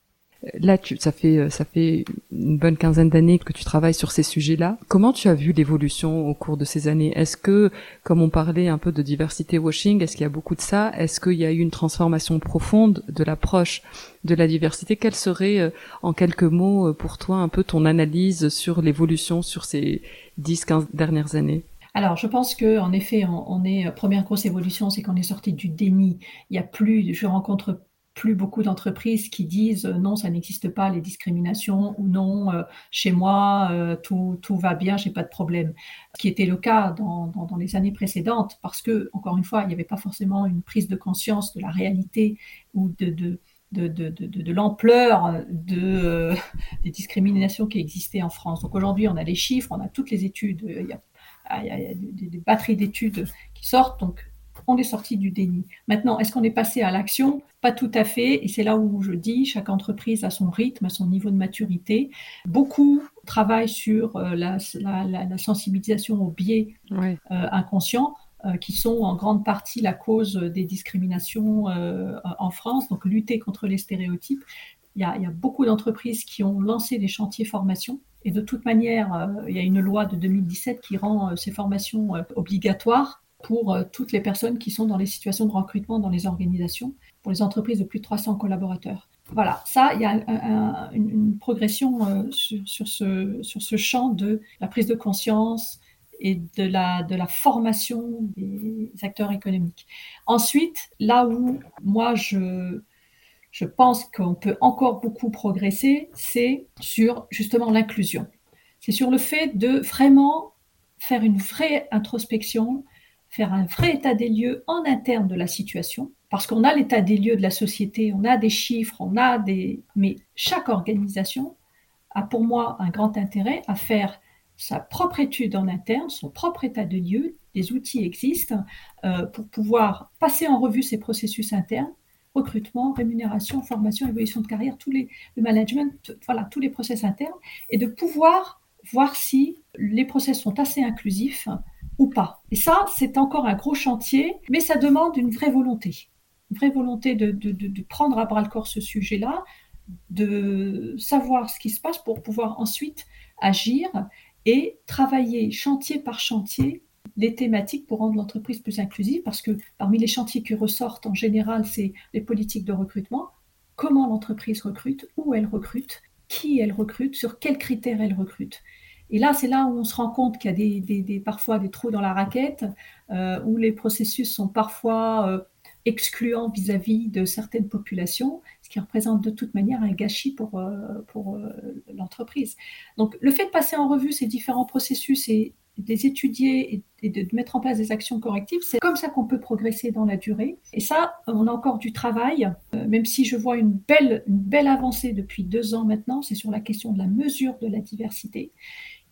[SPEAKER 1] Là, tu, ça fait euh, ça fait une bonne quinzaine d'années que tu travailles sur ces sujets-là. Comment tu as vu l'évolution au cours de ces années? Est-ce que, comme on parlait un peu de diversité washing, est-ce qu'il y a beaucoup de ça? Est-ce qu'il y a eu une transformation profonde de l'approche de la diversité? Quelle serait, euh, en quelques mots, euh, pour toi, un peu ton analyse sur l'évolution sur ces 10-15 dernières années?
[SPEAKER 2] Alors, je pense que en effet, on, on est première grosse évolution, c'est qu'on est sorti du déni. Il y a plus, je rencontre plus beaucoup d'entreprises qui disent euh, non, ça n'existe pas les discriminations ou non, euh, chez moi euh, tout, tout, va bien, j'ai pas de problème. Ce qui était le cas dans, dans, les années précédentes, parce que encore une fois, il n'y avait pas forcément une prise de conscience de la réalité ou de, de de, de, l'ampleur de, des discriminations qui existaient en France. Donc aujourd'hui, on a les chiffres, on a toutes les études, il y a, il y a des, des batteries d'études qui sortent. Donc on est sorti du déni. Maintenant, est-ce qu'on est passé à l'action? Pas tout à fait. Et c'est là où je dis, chaque entreprise a son rythme, a son niveau de maturité. Beaucoup travaillent sur euh, la, sensibilisation aux biais euh, inconscients euh, qui sont en grande partie la cause des discriminations en France. Donc, lutter contre les stéréotypes. Il y a, il y a beaucoup d'entreprises qui ont lancé des chantiers formation. Et de toute manière, il y a une loi de 2017 qui rend ces formations obligatoires pour euh, toutes les personnes qui sont dans les situations de recrutement dans les organisations, pour les entreprises de plus de 300 collaborateurs. Voilà, ça, il y a une, progression euh, sur, ce, sur ce champ de la prise de conscience et de la, de la formation des acteurs économiques. Ensuite, là où moi, je, je pense qu'on peut encore beaucoup progresser, c'est sur justement l'inclusion. C'est sur le fait de vraiment faire une vraie introspection, faire un vrai état des lieux en interne de la situation, parce qu'on a l'état des lieux de la société, on a des chiffres, on a des... Mais chaque organisation a pour moi un grand intérêt à faire sa propre étude en interne, son propre état de lieux, des outils existent euh, pour pouvoir passer en revue ces processus internes, recrutement, rémunération, formation, évolution de carrière, tous le management, voilà, tous les process internes, et de pouvoir voir si les process sont assez inclusifs pas. Et ça, c'est encore un gros chantier, mais ça demande une vraie volonté. Une vraie volonté de, de, prendre à bras le corps ce sujet-là, de savoir ce qui se passe pour pouvoir ensuite agir et travailler chantier par chantier les thématiques pour rendre l'entreprise plus inclusive, parce que parmi les chantiers qui ressortent en général, c'est les politiques de recrutement, comment l'entreprise recrute, où elle recrute, qui elle recrute, sur quels critères elle recrute. Et là, c'est là où on se rend compte qu'il y a des, parfois des trous dans la raquette, euh, où les processus sont parfois euh, excluants vis-à-vis de certaines populations, ce qui représente de toute manière un gâchis pour, euh, pour l'entreprise. Donc, le fait de passer en revue ces différents processus et de les étudier et, de, mettre en place des actions correctives, c'est comme ça qu'on peut progresser dans la durée. Et ça, on a encore du travail, même si je vois une belle, une belle avancée depuis deux ans maintenant, c'est sur la question de la mesure de la diversité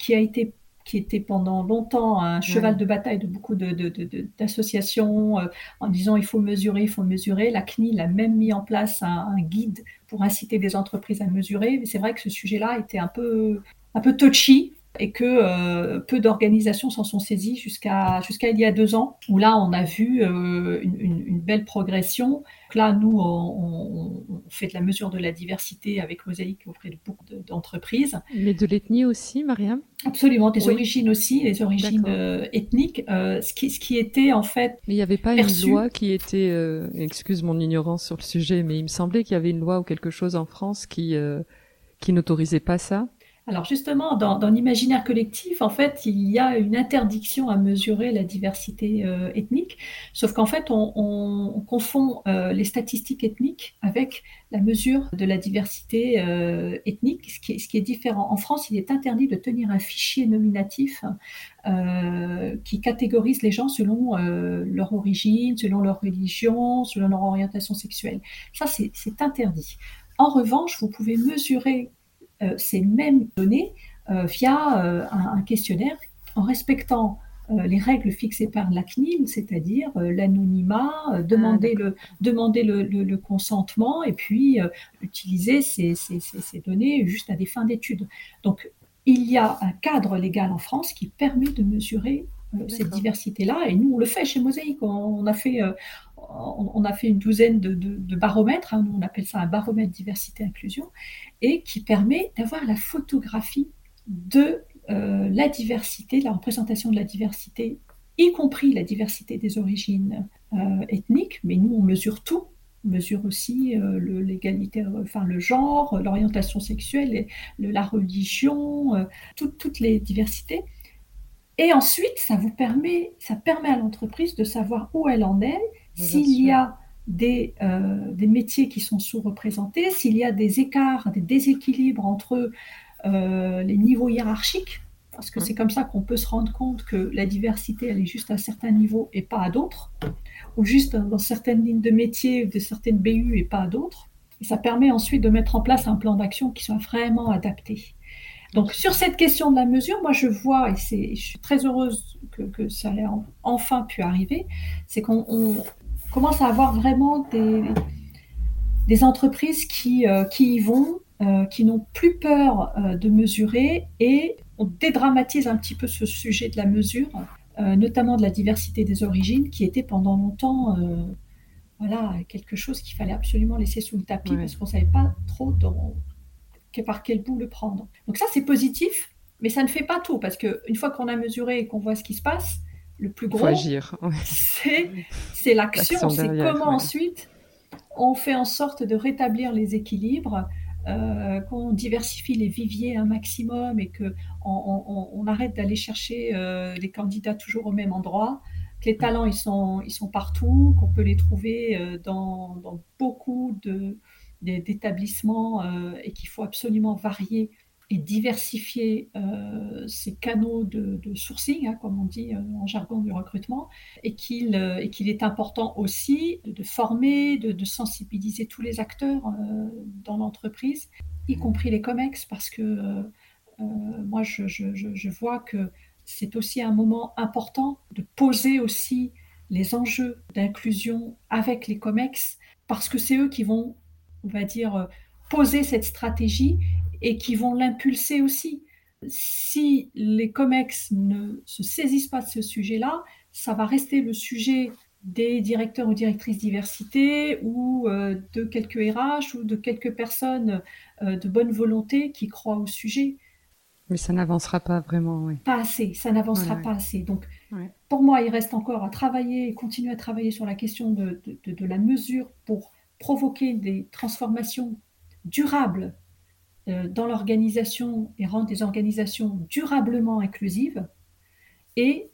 [SPEAKER 2] qui a été qui était pendant longtemps un cheval de bataille de beaucoup d'associations de, de, euh, en disant il faut mesurer, il faut mesurer. La CNIL a même mis en place un, guide pour inciter des entreprises à mesurer. Mais c'est vrai que ce sujet-là était un peu, un peu touchy et que euh, peu d'organisations s'en sont saisies jusqu'à jusqu'à il y a deux ans, où là on a vu euh, une, une, belle progression. là, nous, on, on, fait de la mesure de la diversité avec Mosaïque auprès de beaucoup d'entreprises.
[SPEAKER 1] Mais de l'ethnie aussi, Mariam?
[SPEAKER 2] Absolument, des origines aussi, les origines euh, ethniques, ce, qui, ce qui était en fait.
[SPEAKER 1] Mais il n'y avait pas une loi qui était, excuse mon ignorance sur le sujet, mais il me semblait qu'il y avait une loi ou quelque chose en France qui, qui n'autorisait pas ça
[SPEAKER 2] alors justement, dans, l'imaginaire collectif, en fait, il y a une interdiction à mesurer la diversité euh, ethnique, sauf qu'en fait, on, confond euh, les statistiques ethniques avec la mesure de la diversité euh, ethnique, ce qui, est, différent. En France, il est interdit de tenir un fichier nominatif qui catégorise les gens selon leur origine, selon leur religion, selon leur orientation sexuelle. Ça, c'est interdit. En revanche, vous pouvez mesurer ces mêmes données euh, via euh, un, questionnaire en respectant les règles fixées par la CNIL, c'est-à-dire l'anonymat, demander, ah, le, demander le, consentement et puis utiliser ces, données juste à des fins d'études. Donc, il y a un cadre légal en France qui permet de mesurer cette diversité-là et nous, on le fait chez Mosaïque. On, a fait, on, a fait une douzaine de, baromètres, hein. on appelle ça un baromètre diversité-inclusion, et qui permet d'avoir la photographie de euh, la diversité, la représentation de la diversité, y compris la diversité des origines euh, ethniques, mais nous on mesure tout. On mesure aussi euh, l'égalité, enfin le genre, l'orientation sexuelle, la religion, toutes les diversités. Et ensuite, ça vous permet, ça permet à l'entreprise de savoir où elle en est, s'il y a des, euh, des, métiers qui sont sous-représentés, s'il y a des écarts, des déséquilibres entre euh, les niveaux hiérarchiques, parce que mmh. c'est comme ça qu'on peut se rendre compte que la diversité, elle est juste à certains niveaux et pas à d'autres, ou juste dans certaines lignes de métiers, de certaines BU et pas à d'autres. Et ça permet ensuite de mettre en place un plan d'action qui soit vraiment adapté. Donc sur cette question de la mesure, moi je vois, et je suis très heureuse que, que ça ait enfin pu arriver, c'est qu'on commence à avoir vraiment des, des entreprises qui, euh, qui y vont, euh, qui n'ont plus peur euh, de mesurer et on dédramatise un petit peu ce sujet de la mesure, notamment de la diversité des origines, qui était pendant longtemps voilà, quelque chose qu'il fallait absolument laisser sous le tapis parce qu'on ne savait pas trop par quel bout le prendre. Donc ça, c'est positif, mais ça ne fait pas tout parce qu'une fois qu'on a mesuré et qu'on voit ce qui se passe, le plus gros,
[SPEAKER 1] agir.
[SPEAKER 2] c'est l'action, c'est comment ensuite on fait en sorte de rétablir les équilibres, euh, qu'on diversifie les viviers un maximum et que on, arrête d'aller chercher euh, les candidats toujours au même endroit, que les talents ils sont, ils sont partout, qu'on peut les trouver euh, dans, dans, beaucoup d'établissements et qu'il faut absolument varier et diversifier euh, ces canaux de, sourcing, hein, comme on dit euh, en jargon du recrutement, et qu'il euh, est important aussi de, former, de, sensibiliser tous les acteurs dans l'entreprise, y compris les COMEX, parce que moi, je, vois que c'est aussi un moment important de poser aussi les enjeux d'inclusion avec les COMEX, parce que c'est eux qui vont, on va dire, poser cette stratégie et qui vont l'impulser aussi. Si les COMEX ne se saisissent pas de ce sujet-là, ça va rester le sujet des directeurs ou directrices diversité ou euh, de quelques RH ou de quelques personnes euh, de bonne volonté qui croient au sujet.
[SPEAKER 1] Mais ça n'avancera pas vraiment, oui.
[SPEAKER 2] Pas assez, ça n'avancera pas assez. Donc, pour moi, il reste encore à travailler et continuer à travailler sur la question de, de, de la mesure pour provoquer des transformations durables dans l'organisation et rendre des organisations durablement inclusives et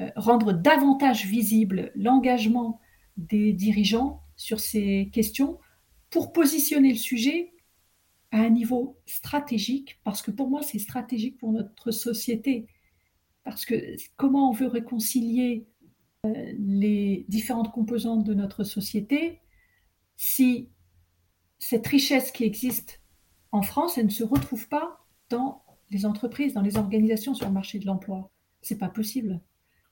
[SPEAKER 2] euh, rendre davantage visible l'engagement des dirigeants sur ces questions pour positionner le sujet à un niveau stratégique, parce que pour moi c'est stratégique pour notre société, parce que comment on veut réconcilier euh, les différentes composantes de notre société si cette richesse qui existe en France, elle ne se retrouve pas dans les entreprises, dans les organisations sur le marché de l'emploi. C'est pas possible.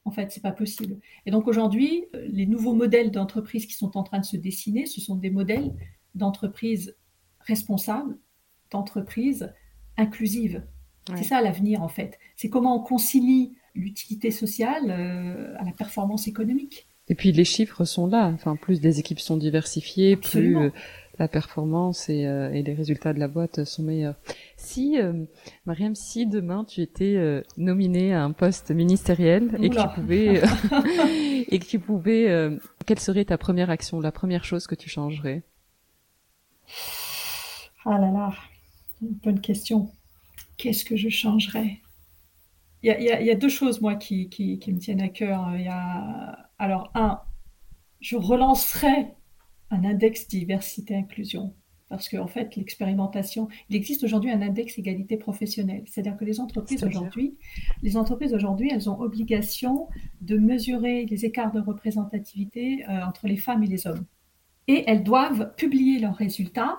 [SPEAKER 2] En fait, c'est pas possible. Et donc aujourd'hui, les nouveaux modèles d'entreprises qui sont en train de se dessiner, ce sont des modèles d'entreprises responsables, d'entreprises inclusives. C'est ça l'avenir en fait. C'est comment on concilie l'utilité sociale euh, à la performance économique.
[SPEAKER 1] Et puis les chiffres sont là. Enfin, plus des équipes sont diversifiées, plus euh, la performance euh, et, les résultats de la boîte sont meilleurs. Si, euh, Mariam, si demain tu étais euh, nominée à un poste ministériel et que tu pouvais, et que tu pouvais, quelle serait ta première action, la première chose que tu changerais?
[SPEAKER 2] Ah là là, une bonne question. Qu'est-ce que je changerais? Il y, a, deux choses, moi, qui, qui, qui, me tiennent à cœur. Il y a, alors, un, je relancerais un index diversité-inclusion. Parce qu'en en fait, l'expérimentation, il existe aujourd'hui un index égalité professionnelle. C'est-à-dire que les entreprises aujourd'hui, les entreprises aujourd'hui, elles ont obligation de mesurer les écarts de représentativité euh, entre les femmes et les hommes. Et elles doivent publier leurs résultats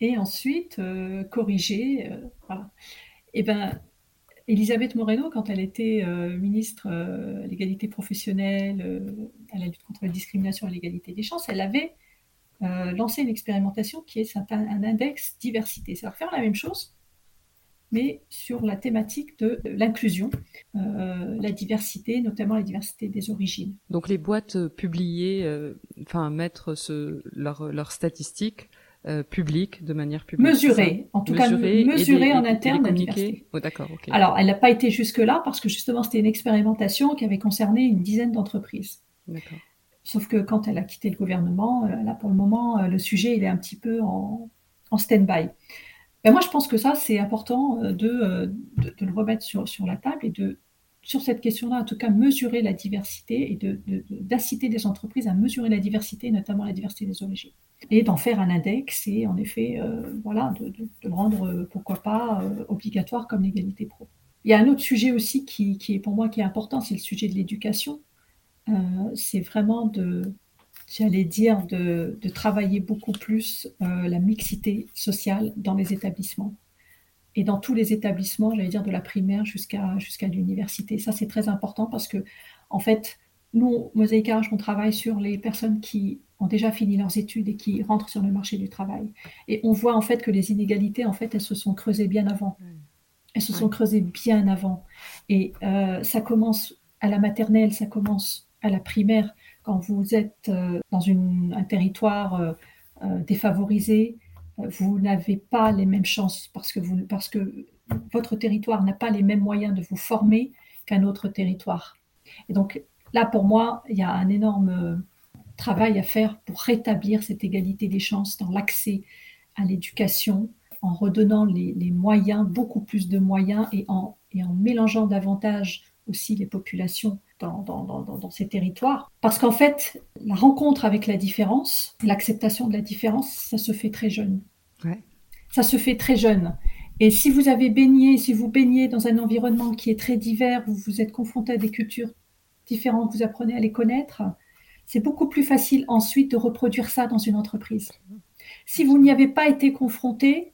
[SPEAKER 2] et ensuite euh, corriger. Euh, voilà. Et eh ben, Elisabeth Moreno, quand elle était ministre à l'égalité professionnelle, à la lutte contre la discrimination et l'égalité des chances, elle avait euh, lancer une expérimentation qui est un, index diversité. C'est faire la même chose, mais sur la thématique de l'inclusion, euh, la diversité, notamment la diversité des origines.
[SPEAKER 1] Donc les boîtes publiées, euh, enfin mettre ce, leurs statistiques publiques de manière publique.
[SPEAKER 2] Mesurées, en tout cas mesurées en interne la diversité.
[SPEAKER 1] Oh, d'accord.
[SPEAKER 2] Alors elle n'a pas été jusque là parce que justement c'était une expérimentation qui avait concerné une dizaine d'entreprises. D'accord. Sauf que quand elle a quitté le gouvernement, euh, là pour le moment, euh, le sujet il est un petit peu en, stand-by. Ben moi, je pense que ça, c'est important euh, de, de, le remettre sur, la table et de, sur cette question-là, en tout cas, mesurer la diversité et d'inciter les entreprises à mesurer la diversité, notamment la diversité des origines. Et d'en faire un index et en effet, voilà, de, le rendre, pourquoi pas, obligatoire comme l'égalité pro. Il y a un autre sujet aussi qui, qui, est pour moi qui est important, c'est le sujet de l'éducation. Euh, c'est vraiment de, j'allais dire, de, travailler beaucoup plus euh, la mixité sociale dans les établissements. Et dans tous les établissements, j'allais dire de la primaire jusqu'à jusqu'à l'université. Ça, c'est très important parce que, en fait, nous, Mosaïque on travaille sur les personnes qui ont déjà fini leurs études et qui rentrent sur le marché du travail. Et on voit en fait que les inégalités, en fait, elles se sont creusées bien avant. Elles se sont creusées bien avant. Et euh, ça commence à la maternelle, ça commence à la primaire, quand vous êtes euh, dans un territoire euh, euh, défavorisé, vous n'avez pas les mêmes chances parce que, votre territoire n'a pas les mêmes moyens de vous former qu'un autre territoire. Et donc là, pour moi, il y a un énorme travail à faire pour rétablir cette égalité des chances dans l'accès à l'éducation, en redonnant les, moyens, beaucoup plus de moyens, et en, et en mélangeant davantage aussi les populations dans, dans, dans, dans ces territoires. Parce qu'en fait, la rencontre avec la différence, l'acceptation de la différence, ça se fait très jeune. Ouais. Ça se fait très jeune. Et si vous avez baigné, si vous baignez dans un environnement qui est très divers, vous vous êtes confronté à des cultures différentes, vous apprenez à les connaître, c'est beaucoup plus facile ensuite de reproduire ça dans une entreprise. Si vous n'y avez pas été confronté,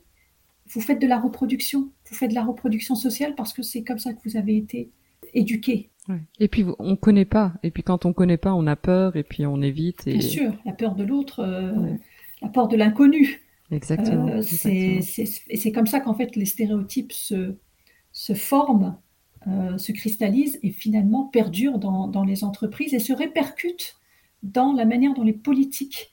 [SPEAKER 2] vous faites de la reproduction. Vous faites de la reproduction sociale parce que c'est comme ça que vous avez été éduqué.
[SPEAKER 1] Et puis on connaît pas. Et puis quand on connaît pas, on a peur et puis on évite. Et...
[SPEAKER 2] Bien sûr, la peur de l'autre, euh, la peur de l'inconnu.
[SPEAKER 1] Exactement. Euh,
[SPEAKER 2] et c'est comme ça qu'en fait les stéréotypes se, se forment, euh, se cristallisent et finalement perdurent dans, dans, les entreprises et se répercutent dans la manière dont les politiques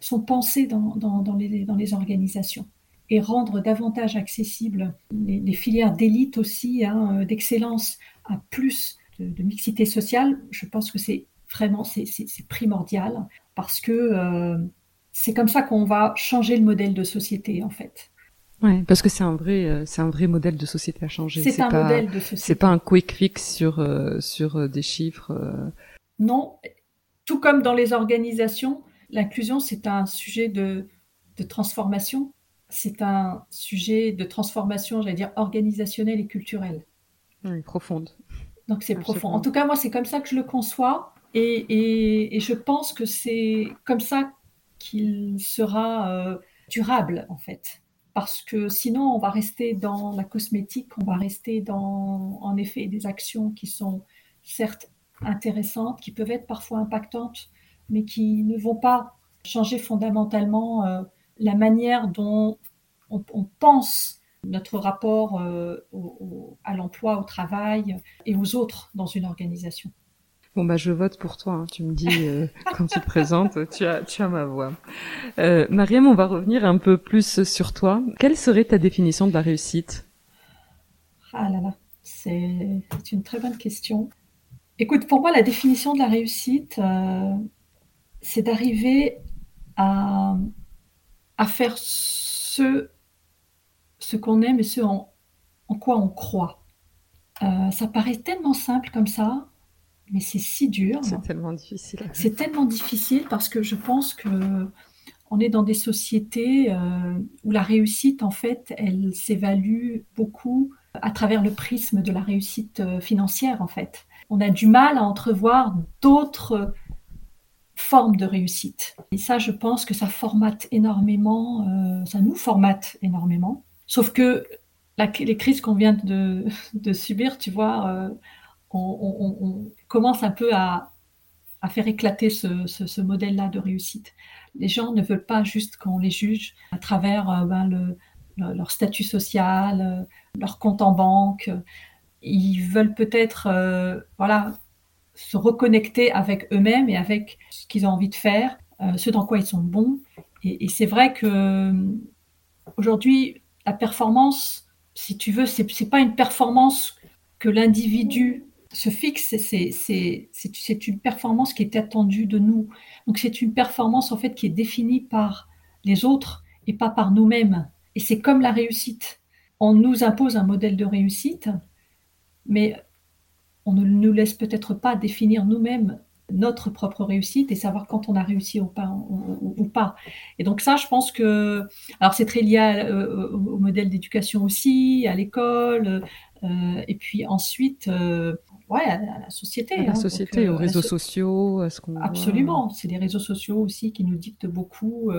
[SPEAKER 2] sont pensées dans, dans, dans les, les, organisations et rendre davantage accessibles les, filières d'élite aussi, hein, d'excellence, à plus de, mixité sociale, je pense que c'est vraiment c'est primordial parce que euh, c'est comme ça qu'on va changer le modèle de société en fait.
[SPEAKER 1] Ouais, parce que c'est un vrai, euh, c'est un vrai modèle de société à changer.
[SPEAKER 2] C'est un modèle de société.
[SPEAKER 1] C'est pas un quick fix sur euh, sur des chiffres.
[SPEAKER 2] Non, tout comme dans les organisations, l'inclusion c'est un sujet de, de transformation. C'est un sujet de transformation, j'allais dire organisationnelle et culturelle.
[SPEAKER 1] Oui, profonde.
[SPEAKER 2] Donc c'est profond. En tout cas, moi, c'est comme ça que je le conçois. Et, et, je pense que c'est comme ça qu'il sera euh, durable, en fait. Parce que sinon, on va rester dans la cosmétique, on va rester dans, en effet, des actions qui sont certes intéressantes, qui peuvent être parfois impactantes, mais qui ne vont pas changer fondamentalement euh, la manière dont on, on pense notre rapport euh, à l'emploi, au travail et aux autres dans une organisation.
[SPEAKER 1] Bon bah je vote pour toi. Hein. Tu me dis euh, quand tu te présentes, tu as tu as ma voix. Euh, Mariam, on va revenir un peu plus sur toi. Quelle serait ta définition de la réussite?
[SPEAKER 2] Ah là là, c'est une très bonne question. Écoute, pour moi, la définition de la réussite, c'est d'arriver à, à faire ce ce qu'on aime et ce en, quoi on croit. Euh, ça paraît tellement simple comme ça, mais c'est si dur.
[SPEAKER 1] C'est tellement difficile.
[SPEAKER 2] C'est tellement difficile parce que je pense que on est dans des sociétés euh, où la réussite, en fait, elle s'évalue beaucoup à travers le prisme de la réussite euh, financière, en fait. On a du mal à entrevoir d'autres formes de réussite. Et ça, je pense que ça formate énormément, ça nous formate énormément. Sauf que les crises qu'on vient de, subir, tu vois, euh, on, commence un peu à, faire éclater ce, modèle-là de réussite. Les gens ne veulent pas juste qu'on les juge à travers euh, ben, leur statut social, euh, leur compte en banque. Ils veulent peut-être, voilà, se reconnecter avec eux-mêmes et avec ce qu'ils ont envie de faire, ce dans quoi ils sont bons. Et, et c'est vrai que aujourd'hui, la performance, si tu veux, c'est pas une performance que l'individu se fixe, c'est une performance qui est attendue de nous. Donc c'est une performance en fait qui est définie par les autres et pas par nous-mêmes. Et c'est comme la réussite. On nous impose un modèle de réussite, mais on ne nous laisse peut-être pas définir nous-mêmes notre propre réussite et savoir quand on a réussi ou pas. Ou, pas. Et donc ça, je pense que, alors c'est très lié euh, au modèle d'éducation aussi, à l'école, euh, et puis ensuite, euh, ouais, à, la société.
[SPEAKER 1] À la hein. société, aux réseaux sociaux, à ce qu'on.
[SPEAKER 2] Absolument, c'est les réseaux sociaux aussi qui nous dictent beaucoup,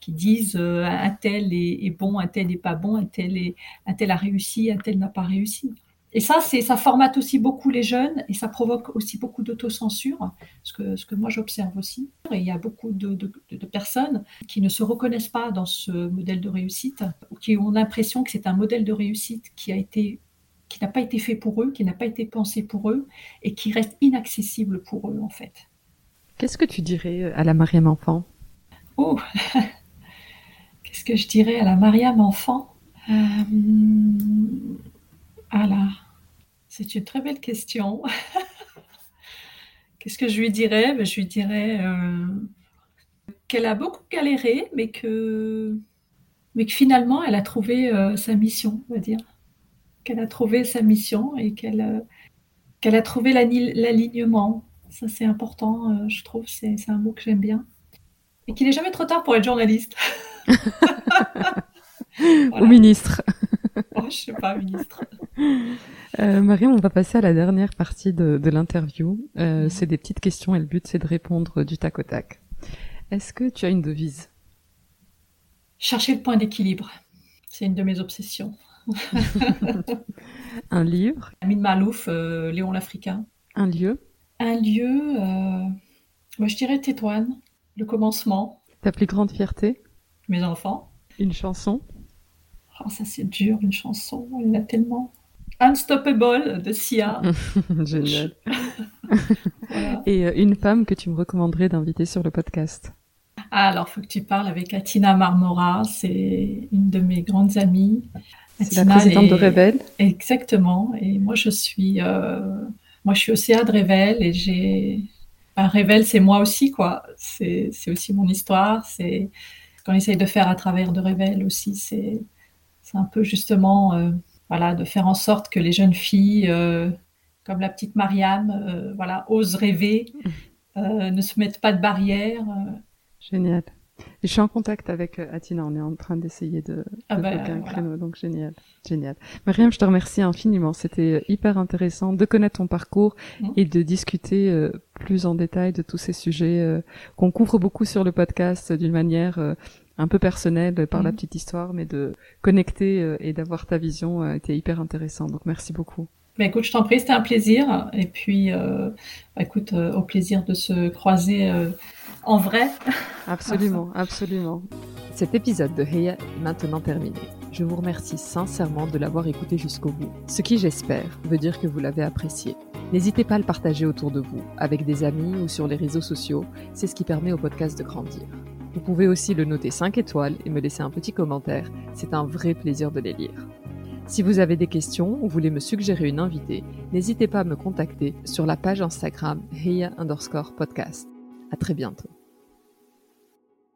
[SPEAKER 2] qui disent un tel est, est, bon, un tel n'est pas bon, un tel, est, un tel a réussi, un tel n'a pas réussi. Et ça, c'est, ça formate aussi beaucoup les jeunes et ça provoque aussi beaucoup d'autocensure, ce que, ce que moi j'observe aussi. Et il y a beaucoup de, de, personnes qui ne se reconnaissent pas dans ce modèle de réussite, ou qui ont l'impression que c'est un modèle de réussite qui a été qui n'a pas été fait pour eux, qui n'a pas été pensé pour eux et qui reste inaccessible pour eux en fait.
[SPEAKER 1] Qu'est-ce que tu dirais à la Mariam enfant?
[SPEAKER 2] Oh Qu'est-ce que je dirais à la Mariam enfant? Euh... Ah là, c'est une très belle question. Qu'est-ce que je lui dirais? Ben, Je lui dirais euh, qu'elle a beaucoup galéré, mais que, mais que finalement, elle a trouvé euh, sa mission, on va dire. Qu'elle a trouvé sa mission et qu'elle euh, qu'elle a trouvé l'alignement. Ça, c'est important, je trouve. C'est un mot que j'aime bien. Et qu'il n'est jamais trop tard pour être journaliste.
[SPEAKER 1] Ou ministre.
[SPEAKER 2] oh, je sais pas, ministre.
[SPEAKER 1] Euh, Mariam, on va passer à la dernière partie de, l'interview. Euh, mhm. C'est des petites questions et le but c'est de répondre du tac au tac. Est-ce que tu as une devise?
[SPEAKER 2] Chercher le point d'équilibre. C'est une de mes obsessions.
[SPEAKER 1] un livre?
[SPEAKER 2] Amin Malouf, euh, Léon l'Africain.
[SPEAKER 1] Un lieu?
[SPEAKER 2] Un lieu, moi je dirais Tétouane, le commencement.
[SPEAKER 1] Ta plus grande fierté?
[SPEAKER 2] Mes enfants.
[SPEAKER 1] Une chanson?
[SPEAKER 2] Oh, ça c'est dur, une chanson, il y en a tellement. Unstoppable de Sia.
[SPEAKER 1] Génial. Et euh, une femme que tu me recommanderais d'inviter sur le podcast?
[SPEAKER 2] Ah, alors, faut que tu parles avec Atina Marmora, c'est une de mes grandes amies.
[SPEAKER 1] C'est la présidente de Revel.
[SPEAKER 2] Exactement. Et moi, je suis, euh... moi, je suis au CA de Revel et j'ai. un Revel, c'est moi aussi, quoi. C'est aussi mon histoire. C'est ce qu'on essaye de faire à travers de Revel aussi. C'est un peu justement. Euh voilà, de faire en sorte que les jeunes filles, euh, comme la petite Marianne, euh, voilà, osent rêver, euh, ne se mettent pas de barrières.
[SPEAKER 1] Génial. je suis en contact avec Atina, on est en train d'essayer de,
[SPEAKER 2] ah ben,
[SPEAKER 1] un créneau, donc génial, génial. Mariam, je te remercie infiniment. C'était hyper intéressant de connaître ton parcours mmh. et de discuter plus en détail de tous ces sujets qu'on couvre beaucoup sur le podcast d'une manière un peu personnel par la mhm. petite histoire, mais de connecter euh, et d'avoir ta vision a été hyper intéressant. Donc merci beaucoup.
[SPEAKER 2] Mais écoute, je t'en prie, c'était un plaisir. Et puis, euh, bah, écoute, euh, au plaisir de se croiser en vrai.
[SPEAKER 1] Absolument, absolument. Cet épisode de Heya est maintenant terminé. Je vous remercie sincèrement de l'avoir écouté jusqu'au bout. Ce qui, j'espère, veut dire que vous l'avez apprécié. N'hésitez pas à le partager autour de vous, avec des amis ou sur les réseaux sociaux. C'est ce qui permet au podcast de grandir. Vous pouvez aussi le noter 5 étoiles et me laisser un petit commentaire. C'est un vrai plaisir de les lire. Si vous avez des questions ou voulez me suggérer une invitée, n'hésitez pas à me contacter sur la page Instagram Heya underscore podcast. À très bientôt.